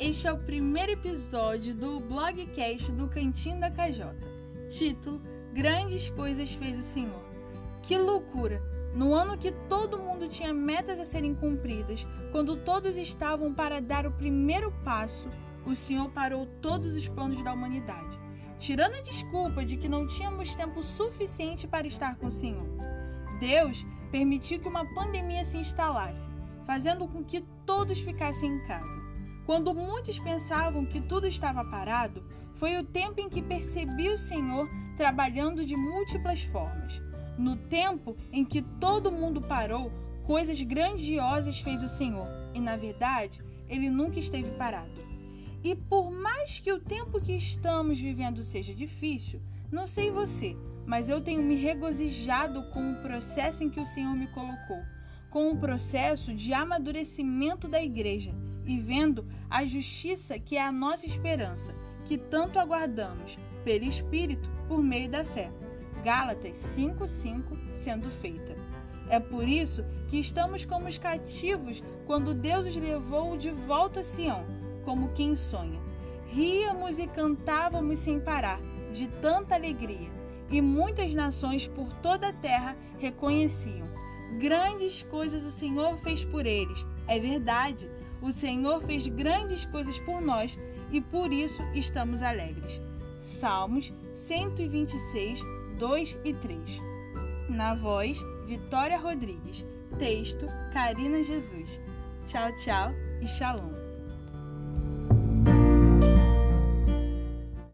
Este é o primeiro episódio do blogcast do Cantinho da KJ. Título: Grandes coisas fez o Senhor. Que loucura! No ano que todo mundo tinha metas a serem cumpridas, quando todos estavam para dar o primeiro passo, o Senhor parou todos os planos da humanidade, tirando a desculpa de que não tínhamos tempo suficiente para estar com o Senhor. Deus permitiu que uma pandemia se instalasse, fazendo com que todos ficassem em casa. Quando muitos pensavam que tudo estava parado, foi o tempo em que percebi o Senhor trabalhando de múltiplas formas. No tempo em que todo mundo parou, coisas grandiosas fez o Senhor, e na verdade, ele nunca esteve parado. E por mais que o tempo que estamos vivendo seja difícil, não sei você, mas eu tenho me regozijado com o processo em que o Senhor me colocou, com o processo de amadurecimento da igreja e vendo a justiça que é a nossa esperança, que tanto aguardamos, pelo Espírito, por meio da fé. Gálatas 5:5 sendo feita. É por isso que estamos como os cativos quando Deus os levou de volta a Sião, como quem sonha. Ríamos e cantávamos sem parar, de tanta alegria e muitas nações por toda a terra reconheciam. Grandes coisas o Senhor fez por eles. É verdade, o Senhor fez grandes coisas por nós e por isso estamos alegres. Salmos 126, 2 e 3. Na voz, Vitória Rodrigues. Texto, Karina Jesus. Tchau, tchau e shalom.